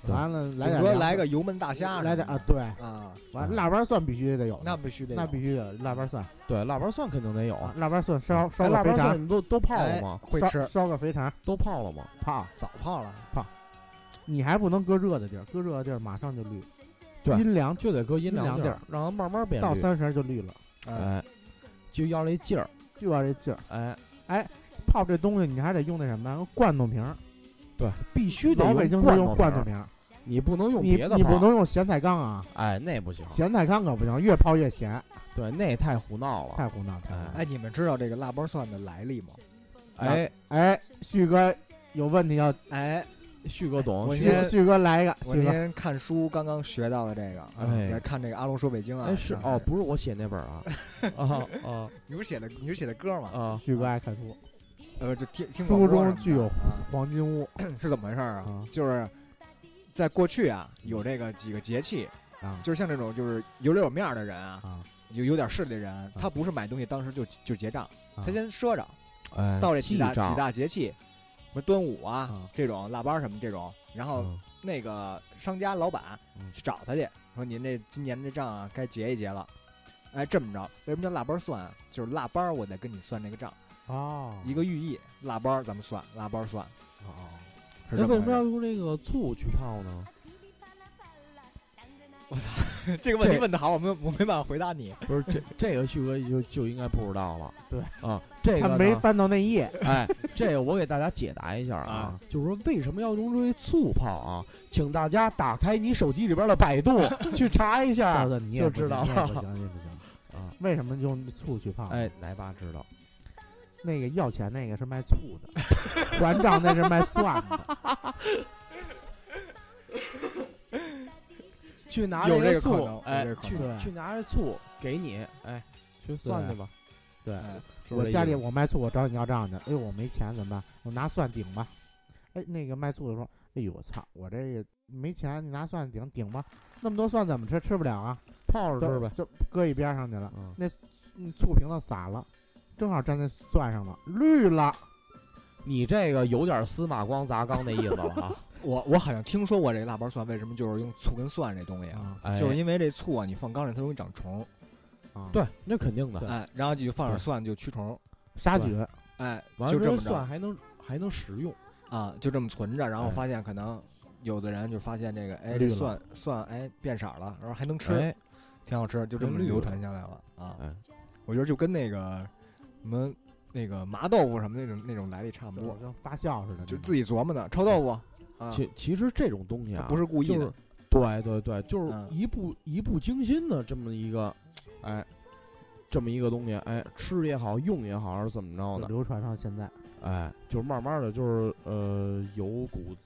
对完了来顶点凉菜来个油焖大虾什么的，来点啊，对，啊，完了腊八蒜必须得有，那必须得有那必须得有腊八蒜，对，腊八蒜肯定得有。啊腊八蒜烧烧哎腊八个肥肠，蒜你都都泡了哎吗？烧会吃，烧个肥肠都泡了吗？泡，早泡了，泡你还不能搁热的地儿，搁热的地儿马上就绿，对阴凉就得搁阴凉地儿让它慢慢变绿。到三十就绿了，哎，哎，就要这劲儿。就要这劲儿。哎哎，泡这东西你还得用那什么罐头瓶儿，对，必须得老北京都用罐头瓶儿罐头瓶，你不能用你别的你不泡能用咸菜缸啊，哎，那不行。咸菜缸可不行，越泡越咸，对，那太胡闹了。太胡闹太胡闹。哎，你们知道这个腊八蒜的来历吗？哎，哎，旭哥有问题要哎，旭哥懂。旭我先旭旭哥来一个，我那旭哥天看书刚刚学到的这个，哎来看这个《阿龙说北京》啊，哎是哦，不是我写那本儿啊，啊啊你不是写的你是写的歌吗？啊！旭哥爱看书，呃，就听听书广播什么的中具有啊，黄金屋 是怎么回事儿啊？啊？就是在过去啊，有这个几个节气，啊。就是像这种就是有脸有面儿的人啊，啊，有有点势力的人，他不是买东西当时就就结账，啊。他先赊着，哎，到这几大几大节气，什么端午啊啊这种腊八什么这种，然后嗯那个商家老板嗯。去找他去，说您这今年这账啊该结一结了。哎，这么着，为什么叫腊八蒜啊？就是腊八，我再跟你算这个账，哦，一个寓意。腊八咱们算，腊八算，哦，那为什么要用这个醋去泡呢？我操这个问题问的好，我没我没办法回答你。不是这这个旭哥就就应该不知道了。对啊，这他个呢没翻到那页，哎，这个我给大家解答一下啊啊，就是说为什么要用这醋泡啊？请大家打开你手机里边的百度 去查一下就知道了行，你也不行。啊。为什么用醋去泡？哎，来吧知道。那个要钱那个是卖醋的，还账那是卖蒜的。去拿有这个醋哎这个，可去能去拿着醋给你，哎，去算去吧。对，哎是不我家里意思我卖醋，我找你要账去。哎呦，我没钱怎么办？我拿蒜顶吧。哎，那个卖醋的说：“哎呦，我操，我这也没钱，你拿蒜顶顶吧。那么多蒜怎么吃？吃不了啊，泡着吃呗。就搁一边上去了。嗯，嗯醋瓶子洒了，正好沾在蒜上了，绿了。你这个有点司马光砸缸那意思了啊。我我好像听说过这个腊八蒜为什么就是用醋跟蒜这东西啊，就是因为这醋啊，你放缸里它容易长虫，啊，，对，那肯定的。哎，然后你就放点蒜就驱虫，杀菌哎，完了之后就这么着蒜还能还能食用。啊，就这么存着，然后哎发现可能有的人就发现这个，哎，绿了这蒜蒜哎变色了，然后还能吃，哎挺好吃，就这么真绿流传下来了啊。哎，我觉得就跟那个什么那个麻豆腐什么那种那种来历差不多，跟发酵似的，就自己琢磨的臭豆腐啊，其其实这种东西啊，不是故意的。就是，对对对，就是嗯。一步一步精心的这么一个，哎，这么一个东西，哎，吃也好，用也好，还是怎么着的，流传到现在。哎，就是慢慢的就是呃，由古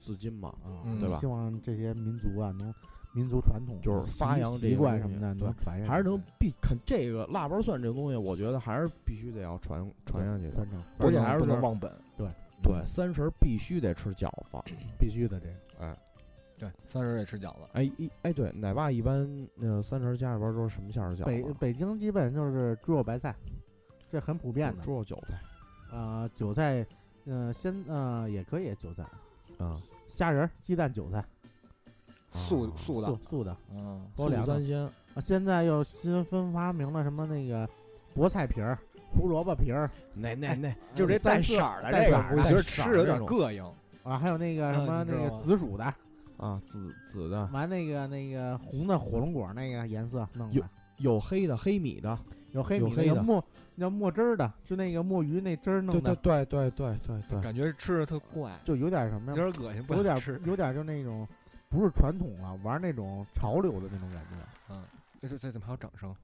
至今嘛，啊，嗯。对吧？希望这些民族啊，能民族传统就是发扬这习惯什么的，对能传下，还是能必肯这个腊八蒜这个东西，我觉得还是必须得要传传下去。而且还是不能忘本，对对，三十儿必须得吃饺子。必须的这个。哎对，三十得吃饺子。哎一哎对，奶爸一般呃三十儿家里边都是什么馅儿的饺子？北北京基本就是猪肉白菜，这很普遍的。猪肉韭菜啊，韭菜，呃，先呃也可以韭菜，啊，虾仁儿、鸡蛋、韭菜，素啊素的素，素的。嗯，素包两三鲜，啊，现在又新分发明了什么那个菠菜皮儿、胡萝卜皮儿那那那就这带色儿的这个，带色儿我觉得吃有点膈应。啊，还有那个什么那个紫薯的，啊紫紫的，完那个那个红的火龙果那个颜色弄有的，有黑的黑米的，有黑米的那个墨叫墨汁儿的，就那个墨鱼那汁儿弄对对的，对对对对对，感觉吃着特怪，就有点什么呀，有点恶心，不有点。有点就那种不是传统了，玩那种潮流的那种感觉。嗯，这这这怎么还有掌声？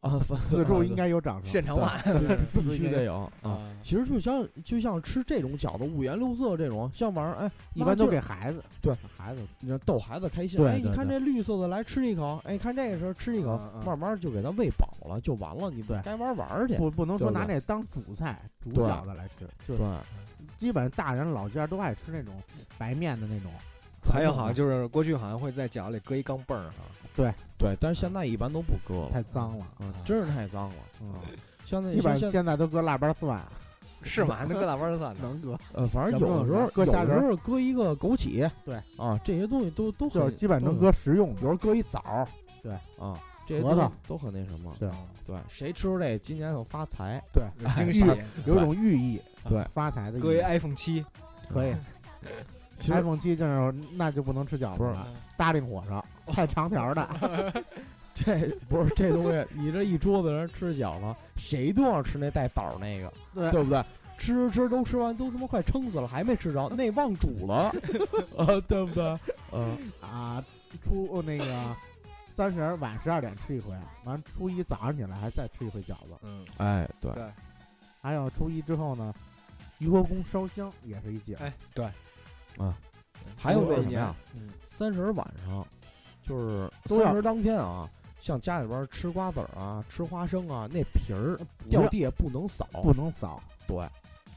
啊，反此处应该有掌声，现场版 必须应该有得有啊。其实就像就像吃这种饺子，五颜六色这种，像玩儿哎，一般都给孩子，对孩子你要逗孩子开心。哎，对对你看这绿色的，来吃一口。哎，看这个时候吃一口慢慢就给他喂饱了，就完了。你对该玩玩儿去。不不能说拿这当主菜煮对饺子来吃，对，基本大人老家都爱吃那种白面的那种。还有好像就是过去好像会在饺子里搁一钢镚儿哈，对对，但是现在一般都不搁了，太脏了，啊，真是太脏了。嗯，像那基本像现在都搁腊八蒜，是吗？还能搁腊八蒜呢？能搁，呃，反正有的时候搁虾仁儿有时候搁一个枸杞，对啊，这些东西都都很就基本能搁食用的。有时候搁一枣儿，对啊，这些核桃都都很那什么。对对，谁吃出这今年就发财。对，有惊喜，有一种寓意，对发财的搁一，iPhone 七，可以。其实 iPhone 七就是那就不能吃饺子了，搭令火烧，太长条的。这不是这东西，你这一桌子人吃饺子，谁都要吃那带枣儿那个，对对不对？吃吃都吃完，都他妈快撑死了，还没吃着，那忘煮了，啊，对不对？嗯，啊，初那个三十儿晚十二点吃一回，完初一早上起来还再吃一回饺子，嗯，哎，对，对，还有初一之后呢，鱼火宫烧香也是一景。哎，对，啊，还有那一年那什么呀？嗯，三十儿晚上，就是三十儿当天啊，像家里边吃瓜子儿啊、吃花生啊，那皮儿掉地下不能扫，不能扫，对，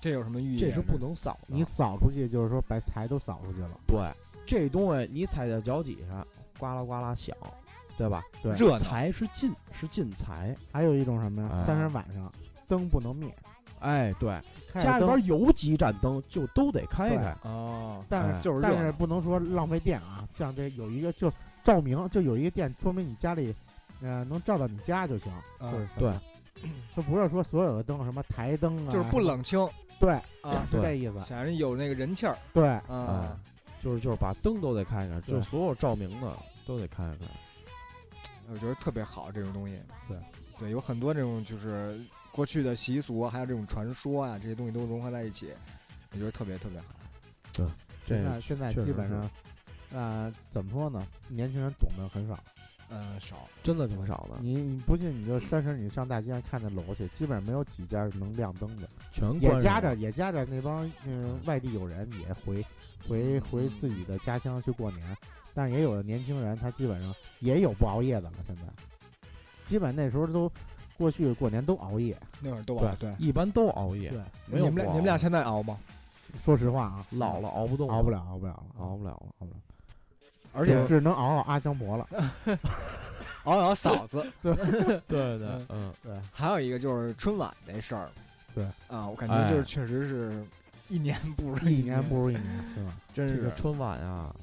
这有什么寓意？这是不。能扫的。你扫出去就是说把财都扫出去了。对这东西，你踩在脚底下，呱啦呱啦响，对吧？对热，财是进，是进财。还有一种什么呀？哎三十晚上灯不能灭，哎，对，开着家里边有几盏灯就都得开对开。哦，但是、哎就是热闹但是不能说浪费电啊。像这有一个就照明，就有一个电，说明你家里呃能照到你家就行。啊就是对，就不是说所有的灯什么台灯啊，就是不冷清对，啊，是这意思。显然有那个人气儿对，啊哎。就是就是把灯都得开开，对就所有照明的都得开开。我觉得特别好这种东西。对，对，有很多这种就是过去的习俗啊，还有这种传说啊，这些东西都融合在一起，我觉得特别特别好。对现在现在基本上，呃，怎么说呢？年轻人懂得很少。嗯，少。真的挺少的，你你不信，你就三十，你上大街上看那楼去，基本上没有几家能亮灯的。全也夹着也夹着那帮嗯外地友人也回回回自己的家乡去过年，但是也有的年轻人他基本上也有不熬夜的了。现在，基本那时候都过去过年都熬夜。那会儿都熬对。一般都熬夜。对，没有你们俩不熬你们俩现在熬吗？说实话啊，老了熬不动，熬不了，熬不了 了，熬不了了。熬不了，而且只只能熬熬阿香婆了。熬熬嫂子。对对对，嗯，对，还有一个就是春晚那事儿。对啊，我感觉就是确实是一年不如一年年不如一年，是吧？真是个。春晚啊，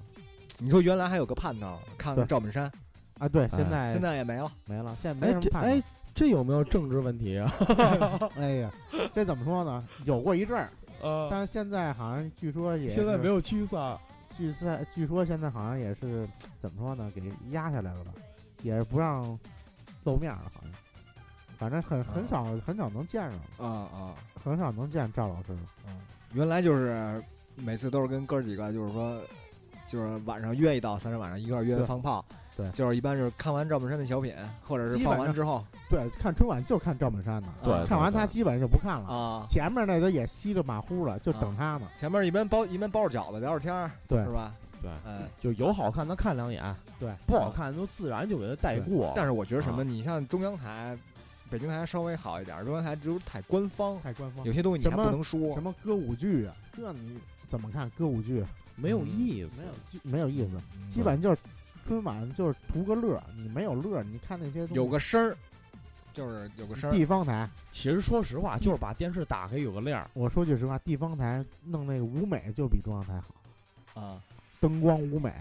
你说原来还有个盼头，看看对赵本山，啊，对，现在现在也没了。没了，现在没哎什么盼头哎。这有没有政治问题啊？哎呀，这怎么说呢？有过一阵儿，呃，但是现在好像据说也现在没有驱散。据赛，据说现在好像也是怎么说呢？给压下来了吧，也是不让露面了，好像。反正很很少很少能见着，啊啊，很少能见赵老师。嗯，原来就是每次都是跟哥儿几个，就是说，就是晚上约一道三十晚上一块儿约对放炮，对就是一般是看完赵本山的小品，或者是放完之后对，看春晚就看赵本山的，对看完他基本上就不看了。啊，前面那都也稀里马虎了，就等他呢。前面一边包一边包着饺子聊着天儿，对是吧？对，嗯，就有好看的看两眼，对，不好看都自然就给他带过。但是我觉得什么，你像中央台，北京台稍微好一点，中央台就是太官方，太官方有。些东西你还不能说什。么歌舞剧啊？这你怎么看歌舞剧？没有意思，没有没有意思，嗯基本就是春晚就是图个乐，你没有乐，你看那些东西有个声儿，就是有个声儿。地方台。其实说实话，就是把电视打开有个亮儿，我说句实话，地方台弄那个舞美就比中央台好，啊，灯光舞美，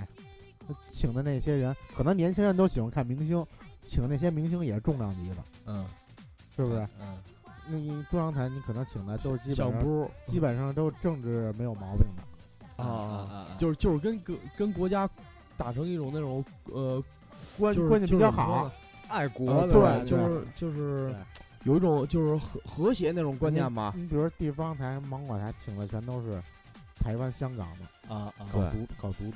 请的那些人，可能年轻人都喜欢看明星，请那些明星也是重量级的，嗯，是不是？嗯，那你中央台你可能请的都是基本上基本上都是政治没有毛病的。啊啊啊，就是就是跟跟跟国家打成一种那种呃关就是关系比较好爱国对就是就是有一种就是和和谐那种观念吧。你比如说地方台、芒果台请的全都是台湾、香港的，啊啊搞对独搞独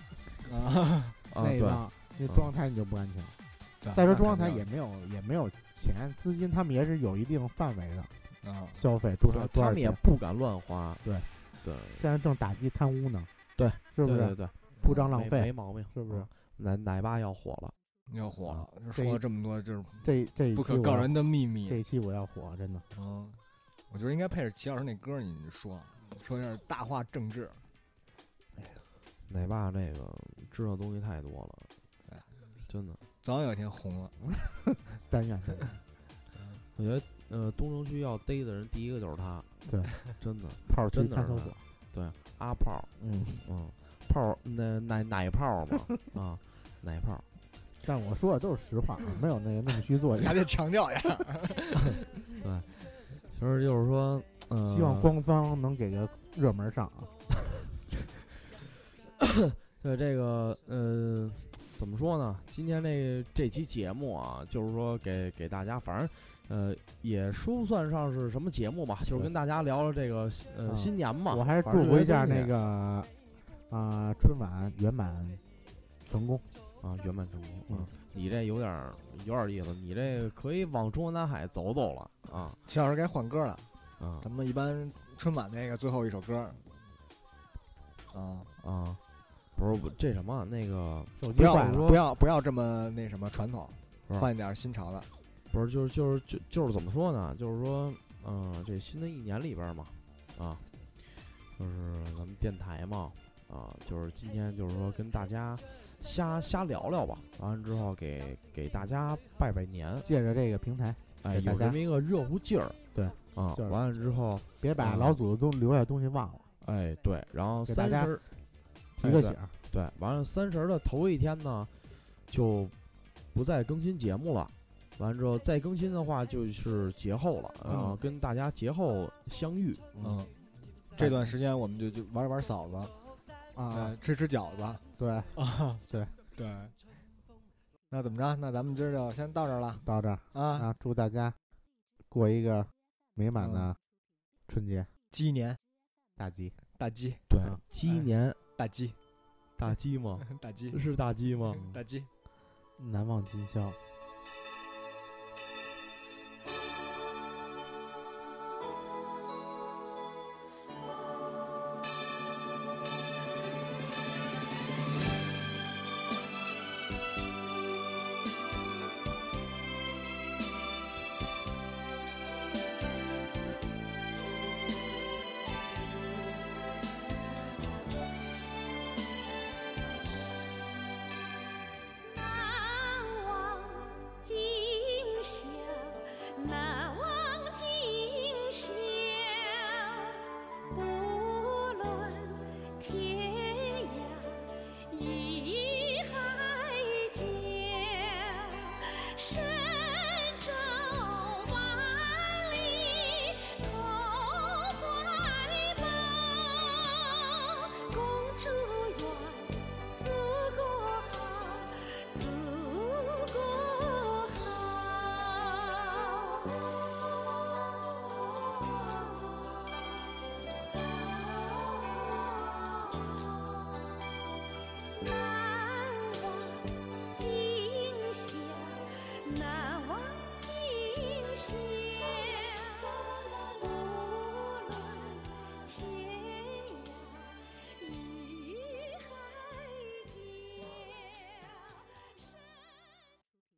啊，那帮，那中央台你就不敢请。再说中央台也没有也没有钱资金，他们也是有一定范围的啊，消费多少对他们也多少钱。不敢乱花。对对现在正打击贪污呢，对，是不是？对对对，铺张浪费没，毛病，是不是啊？奶奶爸要火了，要火了，说了这么多就是这这一不可告人的秘这密。一期我要火，真的。嗯，我觉得应该配着齐老师那歌，你说说一下大话政治。奶爸那个知道东西太多了哎，真的。早晚有一天红了。但愿我觉得呃，东城区要逮的人，第一个就是他。对，真的炮区真的是他对阿炮，嗯。嗯，炮那奶奶泡嘛 啊，奶泡。但我说的都是实话，没有那个那么虚作假。还得强调一下。对其实就是说，呃，希望官方能给个热门上啊。对这个呃，怎么说呢？今天这这期节目啊，就是说给给大家，反正呃也说不算上是什么节目吧，就是跟大家聊聊这个呃嗯新年嘛。我还是祝福一下那个啊春晚圆满成功。啊圆满成功。嗯啊，你这有点儿有点儿意思，你这可以往中国南海走走了啊齐老师该换歌了，啊咱们一般春晚那个最后一首歌。啊，啊！不是不这什么那个手不要不要不要这么那什么传统，换一点新潮的。不是就是就是就就是怎么说呢？就是说，嗯、这新的一年里边儿嘛，啊，就是咱们电台嘛，啊，就是今天就是说跟大家瞎瞎聊聊吧。完了之后给给大家拜拜年，借着这个平台，哎，有这么一个热乎劲儿。对，啊，就是完了之后，别把嗯老祖宗留下的东西忘了，哎，对，然后给大家三十提个醒儿。对，完了三十儿的头一天呢，就不再更新节目了。完了之后再更新的话，就是节后了，然后嗯跟大家节后相遇。嗯，这段时间我们就就玩一玩嫂子，啊，呃，吃吃饺子对，啊。对 对。那怎么着？那咱们今儿就先到这儿了到这儿啊！啊，祝大家过一个美满的春节鸡年大吉。大鸡对啊，鸡年大鸡大鸡吗？大鸡是大鸡吗？大鸡。难忘今宵。